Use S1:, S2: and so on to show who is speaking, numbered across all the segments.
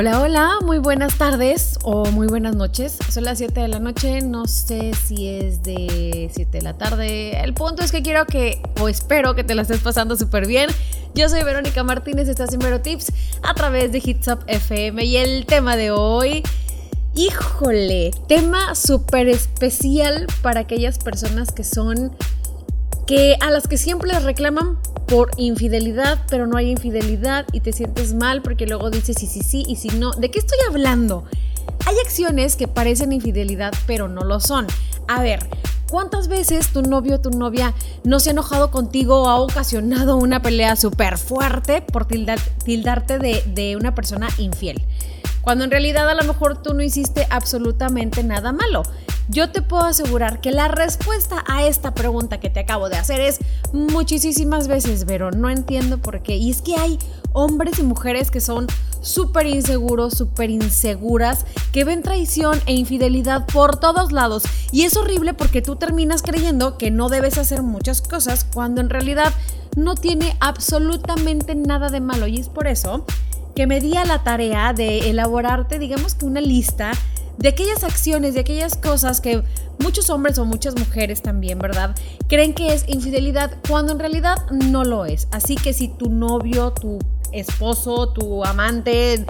S1: Hola, hola, muy buenas tardes o muy buenas noches. Son las 7 de la noche, no sé si es de 7 de la tarde. El punto es que quiero que, o espero que te la estés pasando súper bien. Yo soy Verónica Martínez, estás en Vero Tips a través de Hits Up FM y el tema de hoy... Híjole, tema súper especial para aquellas personas que son que a las que siempre les reclaman por infidelidad, pero no hay infidelidad y te sientes mal porque luego dices sí, sí, sí y si no. ¿De qué estoy hablando? Hay acciones que parecen infidelidad, pero no lo son. A ver, ¿cuántas veces tu novio o tu novia no se ha enojado contigo o ha ocasionado una pelea súper fuerte por tildarte de, de una persona infiel? Cuando en realidad a lo mejor tú no hiciste absolutamente nada malo. Yo te puedo asegurar que la respuesta a esta pregunta que te acabo de hacer es muchísimas veces, pero no entiendo por qué. Y es que hay hombres y mujeres que son súper inseguros, súper inseguras, que ven traición e infidelidad por todos lados. Y es horrible porque tú terminas creyendo que no debes hacer muchas cosas cuando en realidad no tiene absolutamente nada de malo. Y es por eso que me di a la tarea de elaborarte, digamos que una lista de aquellas acciones, de aquellas cosas que muchos hombres o muchas mujeres también, ¿verdad? Creen que es infidelidad cuando en realidad no lo es. Así que si tu novio, tu esposo, tu amante,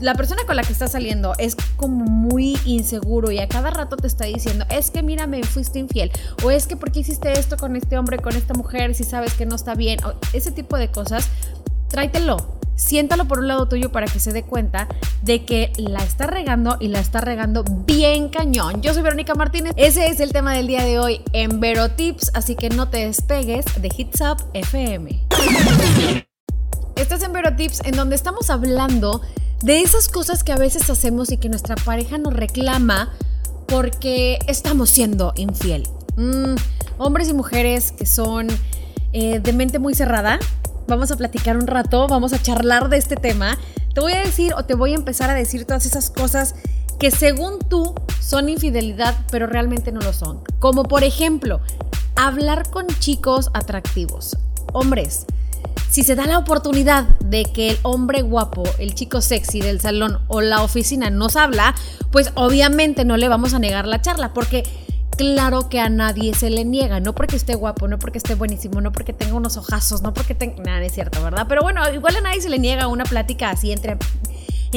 S1: la persona con la que estás saliendo es como muy inseguro y a cada rato te está diciendo, es que mira, me fuiste infiel, o es que porque hiciste esto con este hombre, con esta mujer, si sabes que no está bien, ese tipo de cosas, tráetelo, siéntalo por un lado tuyo para que se dé cuenta de que la está regando y la está regando bien cañón. Yo soy Verónica Martínez. Ese es el tema del día de hoy en Vero Tips, así que no te despegues de Hits Up FM. Estás en Vero Tips en donde estamos hablando de esas cosas que a veces hacemos y que nuestra pareja nos reclama porque estamos siendo infiel. Mm, hombres y mujeres que son eh, de mente muy cerrada, vamos a platicar un rato, vamos a charlar de este tema. Te voy a decir o te voy a empezar a decir todas esas cosas que según tú son infidelidad, pero realmente no lo son. Como por ejemplo, hablar con chicos atractivos. Hombres, si se da la oportunidad de que el hombre guapo, el chico sexy del salón o la oficina nos habla, pues obviamente no le vamos a negar la charla, porque claro que a nadie se le niega, no porque esté guapo, no porque esté buenísimo, no porque tenga unos ojazos, no porque tenga... Nada, es cierto, ¿verdad? Pero bueno, igual a nadie se le niega una plática así entre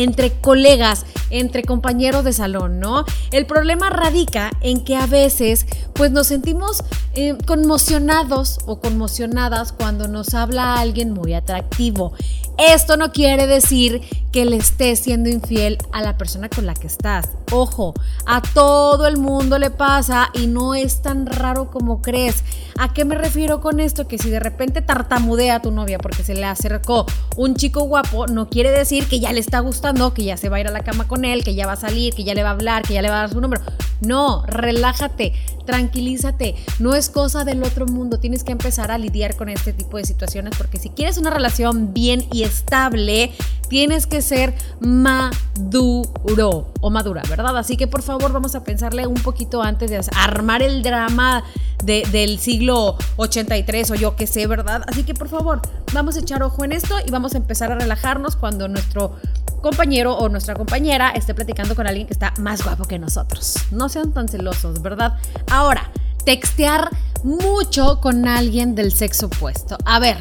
S1: entre colegas, entre compañeros de salón, ¿no? El problema radica en que a veces pues nos sentimos eh, conmocionados o conmocionadas cuando nos habla alguien muy atractivo. Esto no quiere decir que le estés siendo infiel a la persona con la que estás. Ojo, a todo el mundo le pasa y no es tan raro como crees. ¿A qué me refiero con esto? Que si de repente tartamudea a tu novia porque se le acercó un chico guapo, no quiere decir que ya le está gustando, que ya se va a ir a la cama con él, que ya va a salir, que ya le va a hablar, que ya le va a dar su número. No, relájate, tranquilízate. No es cosa del otro mundo. Tienes que empezar a lidiar con este tipo de situaciones porque si quieres una relación bien y estable, tienes que ser maduro o madura, ¿verdad? Así que por favor vamos a pensarle un poquito antes de armar el drama del siglo 83 o yo qué sé, ¿verdad? Así que por favor vamos a echar ojo en esto y vamos a empezar a relajarnos cuando nuestro compañero o nuestra compañera esté platicando con alguien que está más guapo que nosotros. No sean tan celosos, ¿verdad? Ahora, textear mucho con alguien del sexo opuesto. A ver,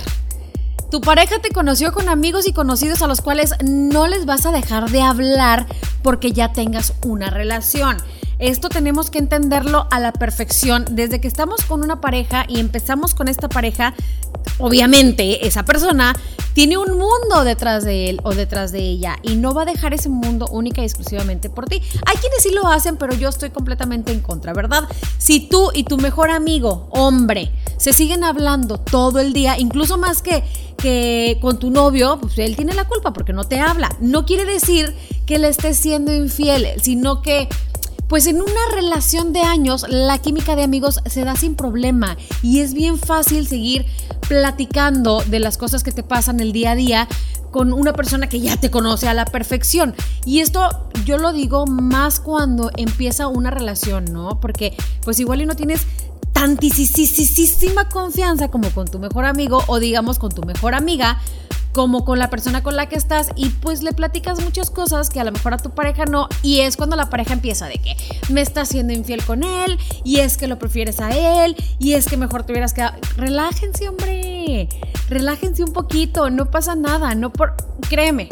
S1: tu pareja te conoció con amigos y conocidos a los cuales no les vas a dejar de hablar porque ya tengas una relación. Esto tenemos que entenderlo a la perfección. Desde que estamos con una pareja y empezamos con esta pareja, obviamente esa persona tiene un mundo detrás de él o detrás de ella y no va a dejar ese mundo única y exclusivamente por ti. Hay quienes sí lo hacen, pero yo estoy completamente en contra, ¿verdad? Si tú y tu mejor amigo, hombre, se siguen hablando todo el día, incluso más que, que con tu novio, pues él tiene la culpa porque no te habla. No quiere decir que le estés siendo infiel, sino que pues en una relación de años la química de amigos se da sin problema y es bien fácil seguir platicando de las cosas que te pasan el día a día con una persona que ya te conoce a la perfección. Y esto yo lo digo más cuando empieza una relación, ¿no? Porque pues igual y no tienes tantísima confianza como con tu mejor amigo o digamos con tu mejor amiga, como con la persona con la que estás y pues le platicas muchas cosas que a lo mejor a tu pareja no y es cuando la pareja empieza de que me estás siendo infiel con él y es que lo prefieres a él y es que mejor te hubieras quedado. Relájense, hombre. Relájense un poquito, no pasa nada, no por créeme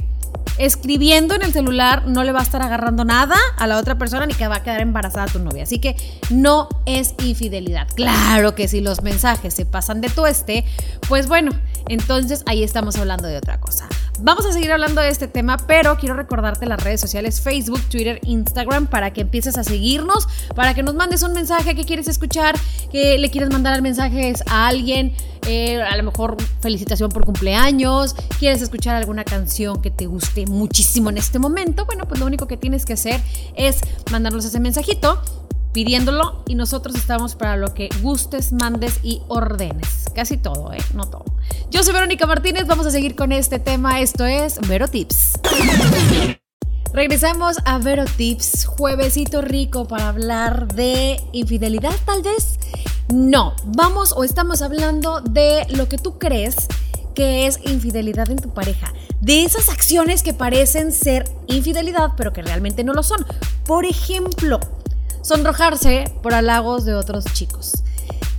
S1: escribiendo en el celular no le va a estar agarrando nada a la otra persona ni que va a quedar embarazada tu novia. Así que no es infidelidad. Claro que si los mensajes se pasan de tueste, pues bueno, entonces ahí estamos hablando de otra cosa. Vamos a seguir hablando de este tema, pero quiero recordarte las redes sociales Facebook, Twitter, Instagram para que empieces a seguirnos, para que nos mandes un mensaje que quieres escuchar, que le quieres mandar mensajes a alguien, eh, a lo mejor felicitación por cumpleaños, quieres escuchar alguna canción que te guste muchísimo en este momento. Bueno, pues lo único que tienes que hacer es mandarnos ese mensajito pidiéndolo y nosotros estamos para lo que gustes, mandes y ordenes. Casi todo, ¿eh? No todo. Yo soy Verónica Martínez, vamos a seguir con este tema. Esto es Vero Tips. Regresamos a Vero Tips, juevesito rico para hablar de infidelidad, tal vez. No, vamos o estamos hablando de lo que tú crees que es infidelidad en tu pareja. De esas acciones que parecen ser infidelidad, pero que realmente no lo son. Por ejemplo, sonrojarse por halagos de otros chicos.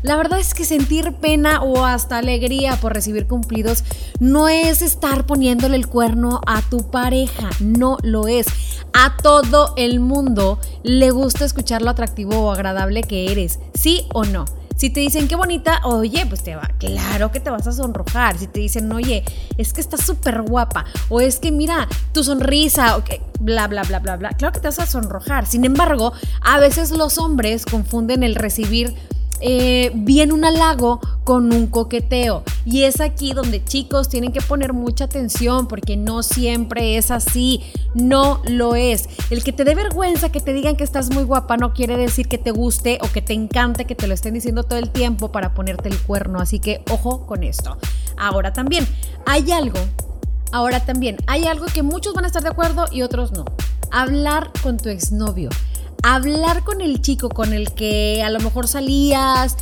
S1: La verdad es que sentir pena o hasta alegría por recibir cumplidos no es estar poniéndole el cuerno a tu pareja, no lo es. A todo el mundo le gusta escuchar lo atractivo o agradable que eres, ¿sí o no? Si te dicen qué bonita, oye, pues te va, claro que te vas a sonrojar. Si te dicen, oye, es que estás súper guapa, o es que mira tu sonrisa, ok, bla, bla, bla, bla, bla, claro que te vas a sonrojar. Sin embargo, a veces los hombres confunden el recibir eh, bien un halago con un coqueteo. Y es aquí donde chicos tienen que poner mucha atención porque no siempre es así, no lo es. El que te dé vergüenza que te digan que estás muy guapa no quiere decir que te guste o que te encante que te lo estén diciendo todo el tiempo para ponerte el cuerno. Así que ojo con esto. Ahora también, hay algo, ahora también, hay algo que muchos van a estar de acuerdo y otros no. Hablar con tu exnovio hablar con el chico con el que a lo mejor salías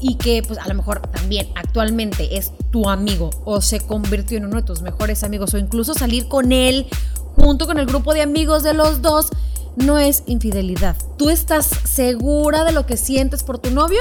S1: y que pues a lo mejor también actualmente es tu amigo o se convirtió en uno de tus mejores amigos o incluso salir con él junto con el grupo de amigos de los dos no es infidelidad. ¿Tú estás segura de lo que sientes por tu novio?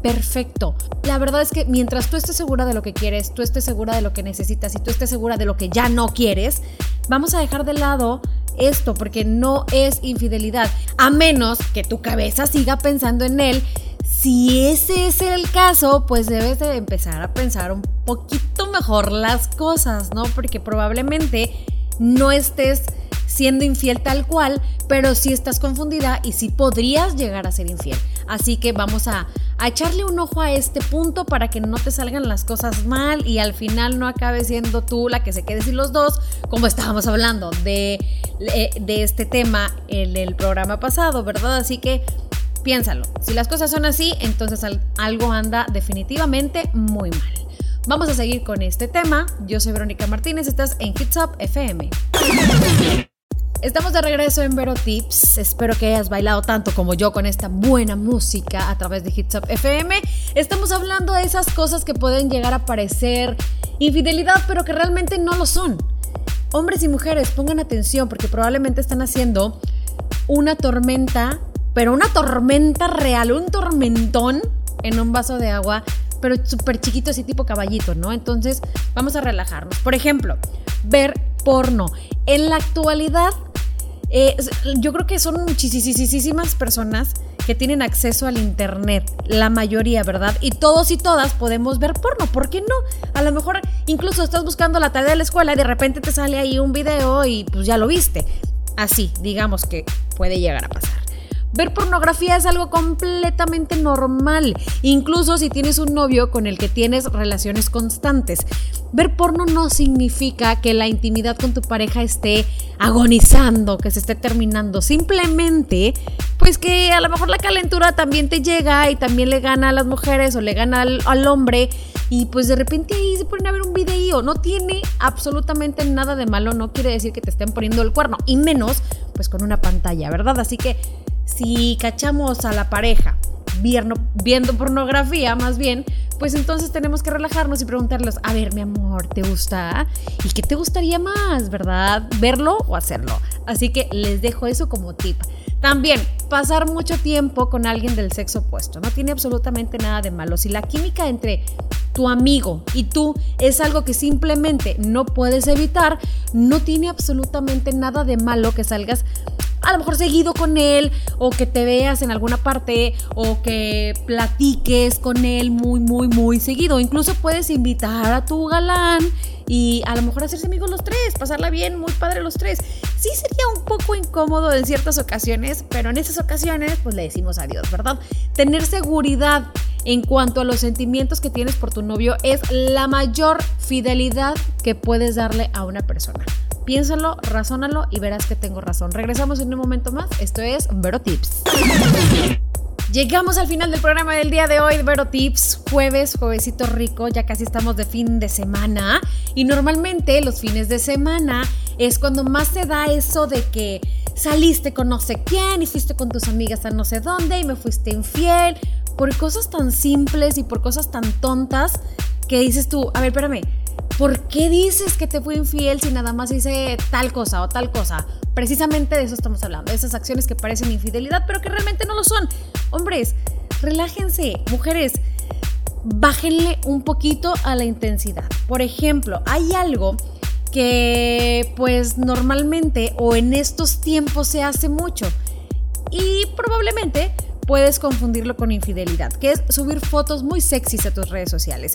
S1: Perfecto. La verdad es que mientras tú estés segura de lo que quieres, tú estés segura de lo que necesitas y tú estés segura de lo que ya no quieres, vamos a dejar de lado esto porque no es infidelidad, a menos que tu cabeza siga pensando en él. Si ese es el caso, pues debes de empezar a pensar un poquito mejor las cosas, ¿no? Porque probablemente no estés siendo infiel tal cual, pero sí estás confundida y sí podrías llegar a ser infiel. Así que vamos a, echarle un ojo a este punto para que no te salgan las cosas mal y al final no acabe siendo tú la que se quede sin los dos, como estábamos hablando de, de este tema en el programa pasado, ¿verdad? Así que piénsalo. Si las cosas son así, entonces algo anda definitivamente muy mal. Vamos a seguir con este tema. Yo soy Verónica Martínez, estás en Hits Up FM. Estamos de regreso en Vero Tips. Espero que hayas bailado tanto como yo con esta buena música a través de Hits Up FM. Estamos hablando de esas cosas que pueden llegar a parecer infidelidad, pero que realmente no lo son. Hombres y mujeres, pongan atención porque probablemente están haciendo una tormenta, pero una tormenta real, un tormentón en un vaso de agua, pero súper chiquito, así tipo caballito, ¿no? Entonces, vamos a relajarnos. Por ejemplo, ver porno. En la actualidad, eh, yo creo que son muchísimas personas que tienen acceso al internet, la mayoría, ¿verdad? Y todos y todas podemos ver porno, ¿por qué no? A lo mejor incluso estás buscando la tarea de la escuela y de repente te sale ahí un video y pues ya lo viste. Así, digamos que puede llegar a pasar. Ver pornografía es algo completamente normal, incluso si tienes un novio con el que tienes relaciones constantes. Ver porno no significa que la intimidad con tu pareja esté agonizando, que se esté terminando. Simplemente, pues que a lo mejor la calentura también te llega y también le gana a las mujeres o le gana al, hombre y pues de repente ahí se ponen a ver un video. No tiene absolutamente nada de malo, no quiere decir que te estén poniendo el cuerno y menos pues con una pantalla, ¿verdad? Así que si cachamos a la pareja viendo, pornografía, más bien, pues entonces tenemos que relajarnos y preguntarles, a ver, mi amor, ¿te gusta? ¿Y qué te gustaría más, verdad? ¿Verlo o hacerlo? Así que les dejo eso como tip. También, pasar mucho tiempo con alguien del sexo opuesto. No tiene absolutamente nada de malo. Si la química entre tu amigo y tú es algo que simplemente no puedes evitar, no tiene absolutamente nada de malo que salgas a lo mejor seguido con él o que te veas en alguna parte o que platiques con él muy, muy, muy seguido. Incluso puedes invitar a tu galán y a lo mejor hacerse amigos los tres, pasarla bien, muy padre los tres. Sí sería un poco incómodo en ciertas ocasiones, pero en esas ocasiones pues le decimos adiós, ¿verdad? Tener seguridad en cuanto a los sentimientos que tienes por tu novio es la mayor fidelidad que puedes darle a una persona. Piénsalo, razónalo y verás que tengo razón. Regresamos en un momento más. Esto es Vero Tips. Llegamos al final del programa del día de hoy, Vero Tips, jueves, juevesito rico, ya casi estamos de fin de semana y normalmente los fines de semana es cuando más se da eso de que saliste con no sé quién y fuiste con tus amigas a no sé dónde y me fuiste infiel por cosas tan simples y por cosas tan tontas que dices tú, a ver, espérame, ¿por qué dices que te fui infiel si nada más hice tal cosa o tal cosa? Precisamente de eso estamos hablando, de esas acciones que parecen infidelidad, pero que realmente no lo son. Hombres, relájense, mujeres, bájenle un poquito a la intensidad. Por ejemplo, hay algo que pues normalmente o en estos tiempos se hace mucho y probablemente puedes confundirlo con infidelidad, que es subir fotos muy sexys a tus redes sociales.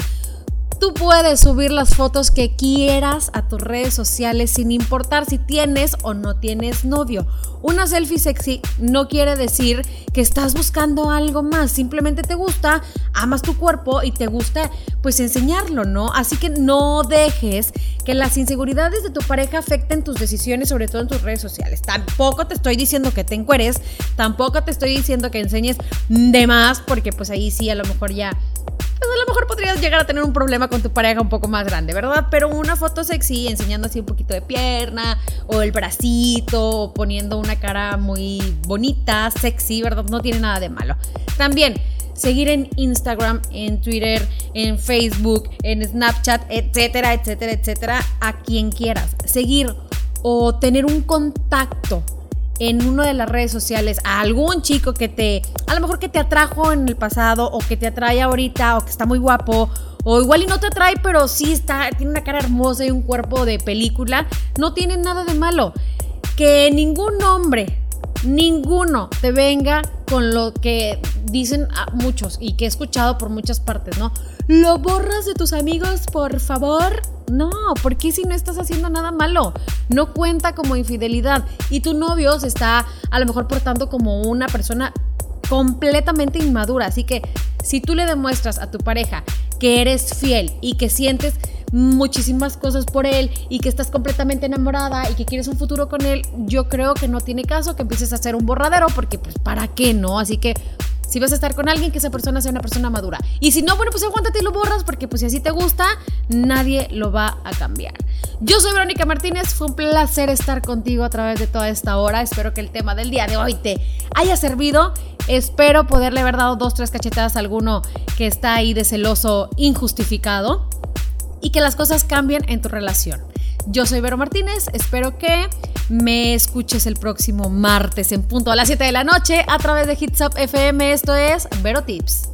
S1: Tú puedes subir las fotos que quieras a tus redes sociales sin importar si tienes o no tienes novio. Una selfie sexy no quiere decir que estás buscando algo más, simplemente te gusta, amas tu cuerpo y te gusta pues enseñarlo, ¿no? Así que no dejes que las inseguridades de tu pareja afecten tus decisiones, sobre todo en tus redes sociales. Tampoco te estoy diciendo que te encueres, tampoco te estoy diciendo que enseñes de más, porque pues ahí sí a lo mejor ya podrías llegar a tener un problema con tu pareja un poco más grande, ¿verdad? Pero una foto sexy enseñando así un poquito de pierna o el bracito o poniendo una cara muy bonita, sexy, ¿verdad? No tiene nada de malo. También seguir en Instagram, en Twitter, en Facebook, en Snapchat, etcétera, etcétera, etcétera, a quien quieras. Seguir o tener un contacto en una de las redes sociales a algún chico que te, a lo mejor que te atrajo en el pasado o que te atrae ahorita o que está muy guapo o igual y no te atrae pero sí está, tiene una cara hermosa y un cuerpo de película, no tiene nada de malo. Que ningún hombre, ninguno te venga con lo que dicen muchos y que he escuchado por muchas partes, ¿no? ¿Lo borras de tus amigos, por favor? No, porque si no estás haciendo nada malo? No cuenta como infidelidad y tu novio se está a lo mejor portando como una persona completamente inmadura. Así que si tú le demuestras a tu pareja que eres fiel y que sientes muchísimas cosas por él y que estás completamente enamorada y que quieres un futuro con él, yo creo que no tiene caso que empieces a hacer un borradero porque pues para qué no, así que si vas a estar con alguien, que esa persona sea una persona madura. Y si no, bueno, pues aguántate y lo borras porque pues si así te gusta, nadie lo va a cambiar. Yo soy Verónica Martínez, fue un placer estar contigo a través de toda esta hora. Espero que el tema del día de hoy te haya servido. Espero poderle haber dado dos, tres cachetadas a alguno que está ahí de celoso injustificado y que las cosas cambien en tu relación. Yo soy Vero Martínez, espero que me escuches el próximo martes en punto a las 7 de la noche a través de Hits Up FM. Esto es Vero Tips.